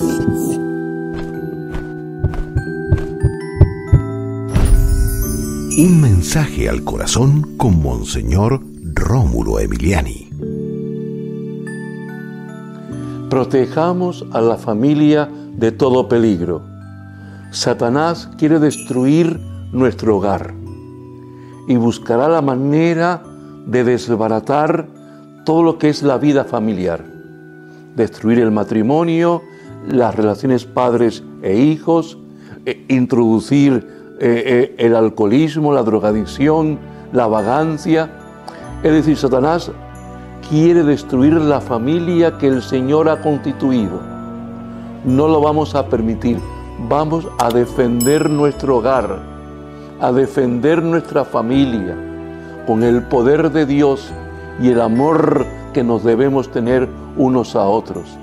Un mensaje al corazón con Monseñor Rómulo Emiliani. Protejamos a la familia de todo peligro. Satanás quiere destruir nuestro hogar y buscará la manera de desbaratar todo lo que es la vida familiar, destruir el matrimonio, las relaciones padres e hijos, e introducir eh, eh, el alcoholismo, la drogadicción, la vagancia. Es decir, Satanás quiere destruir la familia que el Señor ha constituido. No lo vamos a permitir. Vamos a defender nuestro hogar, a defender nuestra familia con el poder de Dios y el amor que nos debemos tener unos a otros.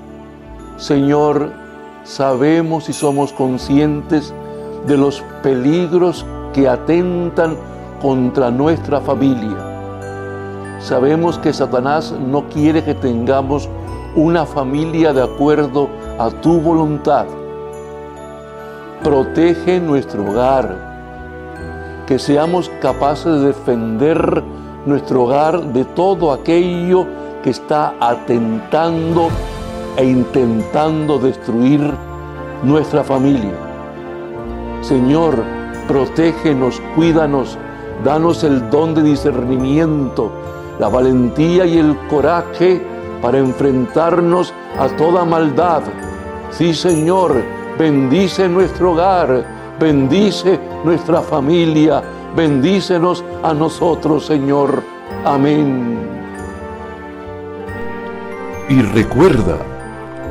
Señor, sabemos y somos conscientes de los peligros que atentan contra nuestra familia. Sabemos que Satanás no quiere que tengamos una familia de acuerdo a tu voluntad. Protege nuestro hogar, que seamos capaces de defender nuestro hogar de todo aquello que está atentando e intentando destruir nuestra familia. Señor, protégenos, cuídanos, danos el don de discernimiento, la valentía y el coraje para enfrentarnos a toda maldad. Sí, Señor, bendice nuestro hogar, bendice nuestra familia, bendícenos a nosotros, Señor. Amén. Y recuerda,